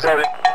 Seven.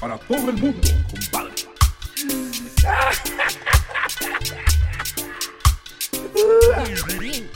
para todo el mundo, compadre.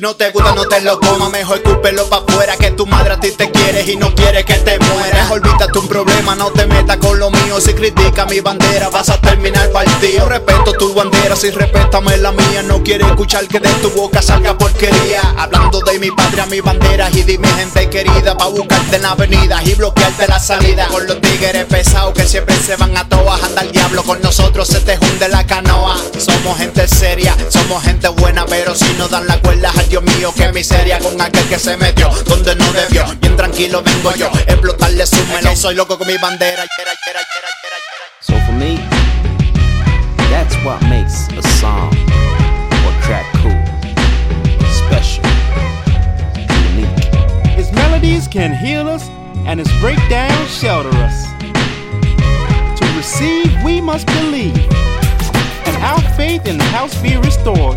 Si no te gusta, no te lo comas, mejor escúpelo pa' afuera. Que tu madre a ti te quiere y no quiere que te mueras. Olvídate un problema, no te metas con lo mío. Si critica mi bandera, vas a terminar partido. Respeto tu bandera, si respétame la mía. No quiere escuchar que de tu boca salga porquería. Hablando de mi patria, mi bandera y de mi gente querida. Pa' buscarte en la avenida y bloquearte la salida. Con los tigres pesados que siempre se van a toas. Anda el diablo, con nosotros se te hunde la canoa. Somos gente seria, somos gente buena, pero si no dan la cuerda, ay Dios mío, qué miseria con aquel que se metió donde no debió. Bien tranquilo vengo yo, explotarle su melón. Soy loco con mi bandera. So for me, that's what makes a song or track cool, special, unique. His melodies can heal us, and his breakdowns shelter us. To receive, we must believe, and our faith in the house be restored.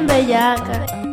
Bien bellaca.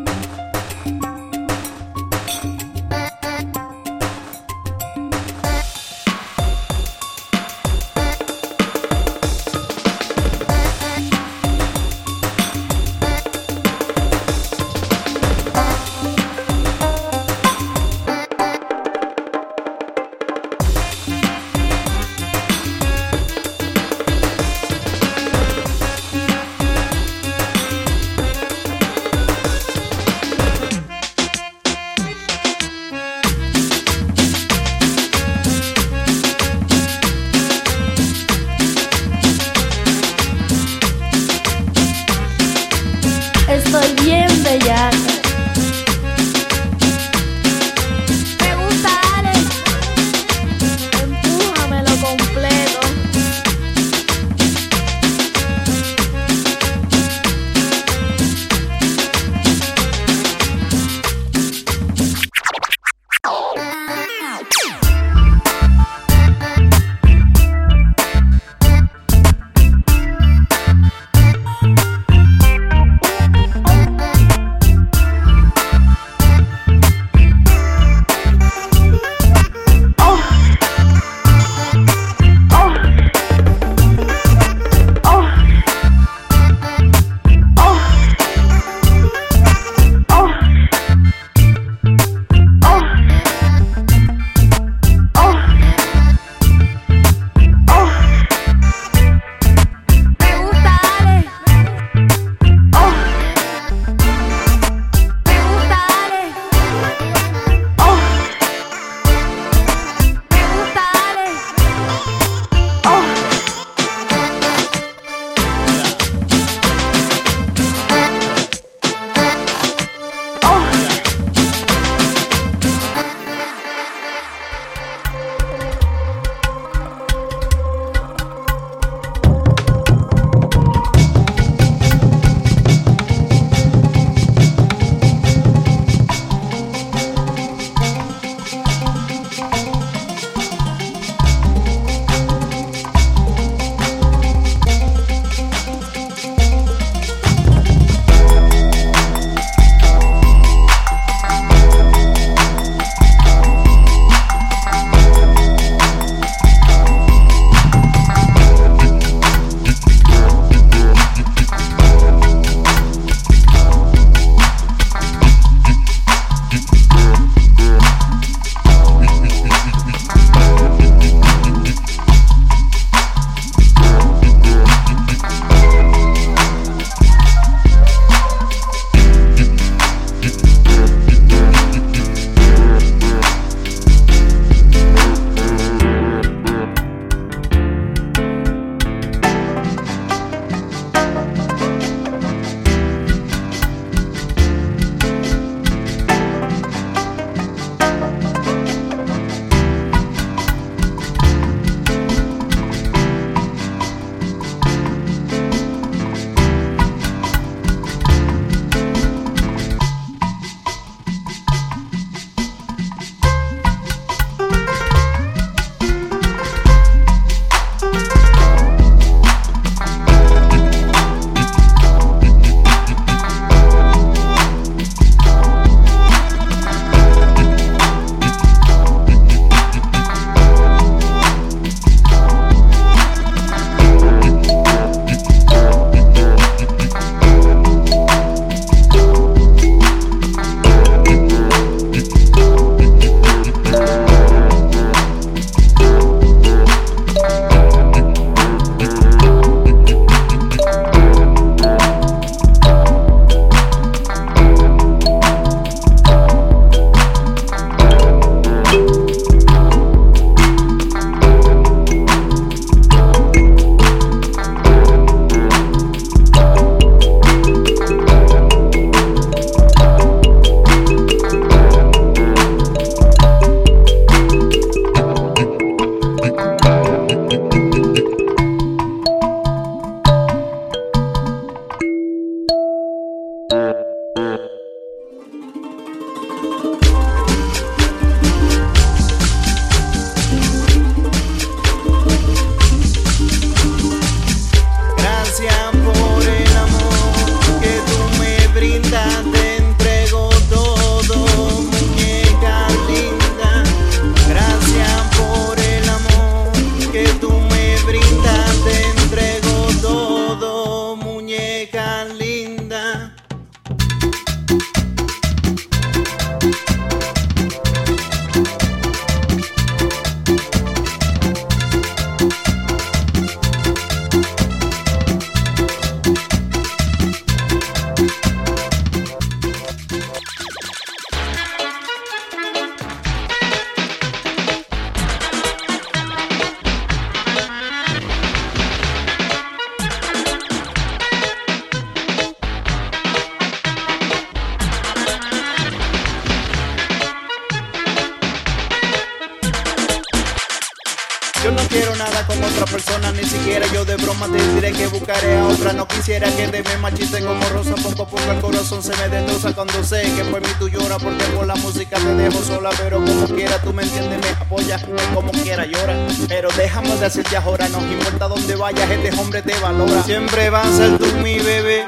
Buscaré a otra. No quisiera que te me machiste como rosa, poco a poco el corazón se me destroza cuando sé que por mí tú lloras, porque por la música te dejo sola. Pero como quiera, tú me entiendes, me apoyas, como quiera llora. Pero dejamos de hacer ya ahora, no importa dónde vayas, este hombre te valora. Siempre vas a ser tú mi bebé.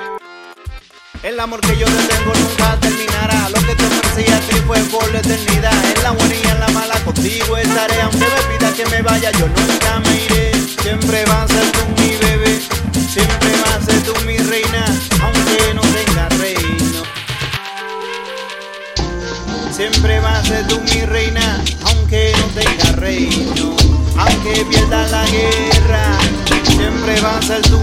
El amor que yo te tengo nunca terminará. Lo que te ofrecí a ti fue por la eternidad. En la buena y en la mala contigo estaré. Aunque me pida que me vaya, yo nunca me iré. Siempre vas a ser tú mi bebé. Siempre vas a ser tú mi reina. Aunque no tenga reino. Siempre vas a ser tú mi reina. Aunque no tenga reino. Aunque pierda la guerra. Siempre vas a ser tú